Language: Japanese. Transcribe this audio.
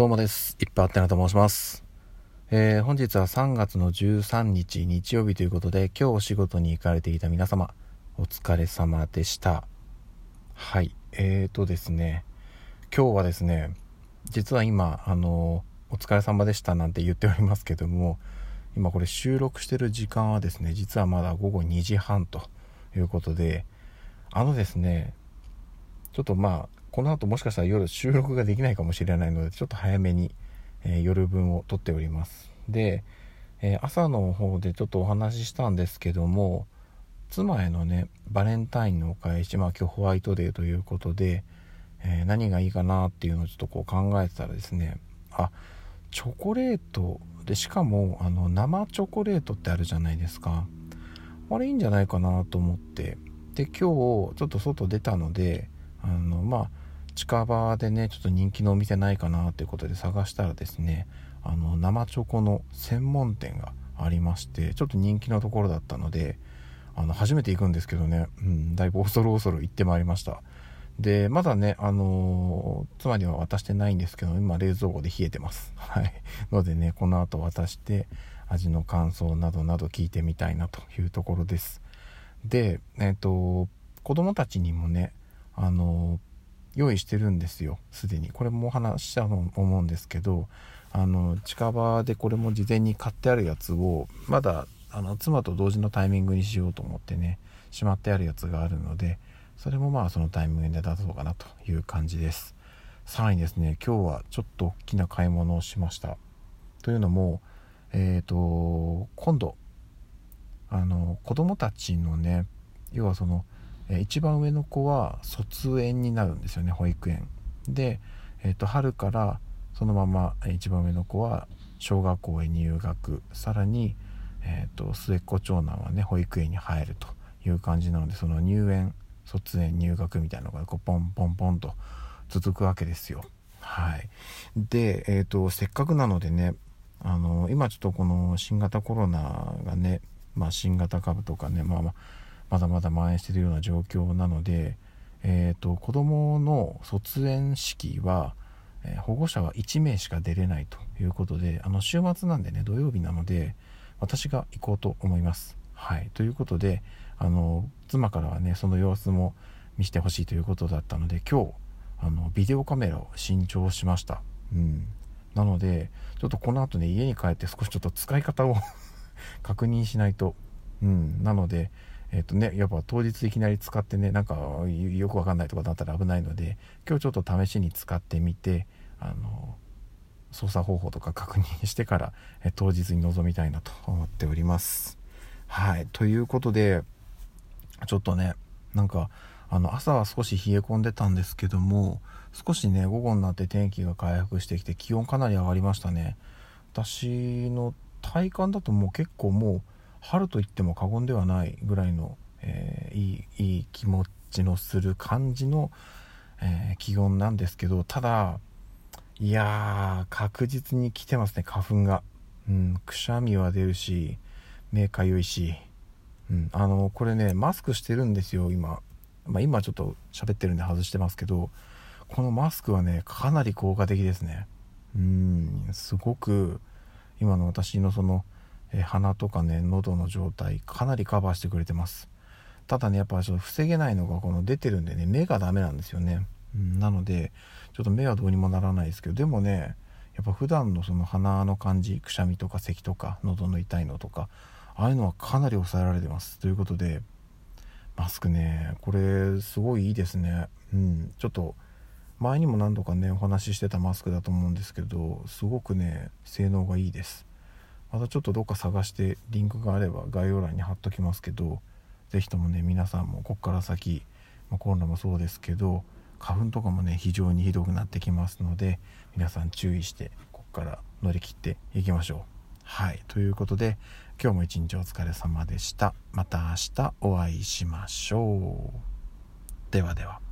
どうもです。いっぱいあってなと申します。えー本日は3月の13日日曜日ということで、今日お仕事に行かれていた皆様、お疲れ様でした。はい。えーとですね、今日はですね、実は今、あの、お疲れ様でしたなんて言っておりますけども、今これ収録してる時間はですね、実はまだ午後2時半ということで、あのですね、ちょっとまあ、この後もしかしたら夜収録ができないかもしれないので、ちょっと早めに、え夜分を撮っております。で、え朝の方でちょっとお話ししたんですけども、妻へのね、バレンタインのお返し、まあ今日ホワイトデーということで、えー何がいいかなっていうのをちょっとこう考えてたらですね、あ、チョコレートで、しかも、あの、生チョコレートってあるじゃないですか。あれいいんじゃないかなと思って。で、今日、ちょっと外出たので、あの、まあ、近場でね、ちょっと人気のお店ないかなということで探したらですね、あの、生チョコの専門店がありまして、ちょっと人気のところだったので、あの、初めて行くんですけどね、うん、だいぶ恐る恐る行ってまいりました。で、まだね、あのー妻には渡してないんですけど、今冷蔵庫で冷えてます。はい。のでね、この後渡して、味の感想などなど聞いてみたいなというところです。で、えっ、と、子供たちにもね、あのー用意してるんですよ、すでに。これもお話ししたと思うんですけど、あの、近場でこれも事前に買ってあるやつを、まだ、あの、妻と同時のタイミングにしようと思ってね、しまってあるやつがあるので、それもまあそのタイミングで出そうかなという感じです。さらにですね、今日はちょっと大きな買い物をしました。というのも、えっ、と、今度、あの、子供たちのね、要はその、一番上の子は卒園になるんですよね、保育園。で、えっ、と、春からそのまま一番上の子は小学校へ入学、さらに、えっ、と、末っ子長男はね、保育園に入るという感じなので、その入園、卒園、入学みたいなのがこうポンポンポンと続くわけですよ。はい。で、えっ、と、せっかくなのでね、あの、今ちょっとこの新型コロナがね、まあ新型株とかね、まあまあ、まだまだ蔓延しているような状況なので、えっ、と、子供の卒園式は、えー保護者は1名しか出れないということで、あの、週末なんでね、土曜日なので、私が行こうと思います。はい。ということで、あの、妻からはね、その様子も見せてほしいということだったので、今日、あの、ビデオカメラを新調しました。うん。なので、ちょっとこの後ね、家に帰って少しちょっと使い方を 確認しないと。うん。なので、えっ、とね、やっぱ当日いきなり使ってね、なんかよくわかんないとかだったら危ないので、今日ちょっと試しに使ってみて、あの、操作方法とか確認してから、え当日に臨みたいなと思っております。はい。ということで、ちょっとね、なんか、あの、朝は少し冷え込んでたんですけども、少しね、午後になって天気が回復してきて、気温かなり上がりましたね。私の体感だともう結構もう、春と言っても過言ではないぐらいの、えーいい、いい気持ちのする感じの、えー気温なんですけど、ただ、いやー、確実に来てますね、花粉が。うん、くしゃみは出るし、目かゆいし、うん、あの、これね、マスクしてるんですよ、今。まあ、今ちょっと喋ってるんで外してますけど、このマスクはね、かなり効果的ですね。うん、すごく、今の私のその、え鼻とかね、喉の状態、かなりカバーしてくれてます。ただね、やっぱちょっと防げないのがこの出てるんでね、目がダメなんですよね。うん、なので、ちょっと目はどうにもならないですけど、でもね、やっぱ普段のその鼻の感じ、くしゃみとか咳とか、喉の痛いのとか、ああいうのはかなり抑えられてます。ということで、マスクね、これすごいいいですね。うん、ちょっと前にも何度かね、お話ししてたマスクだと思うんですけど、すごくね、性能がいいです。またちょっとどっか探してリンクがあれば概要欄に貼っときますけど、ぜひともね、皆さんもこっから先、まあコロナもそうですけど、花粉とかもね、非常にひどくなってきますので、皆さん注意して、こっから乗り切っていきましょう。はい。ということで、今日も一日お疲れ様でした。また明日お会いしましょう。ではでは。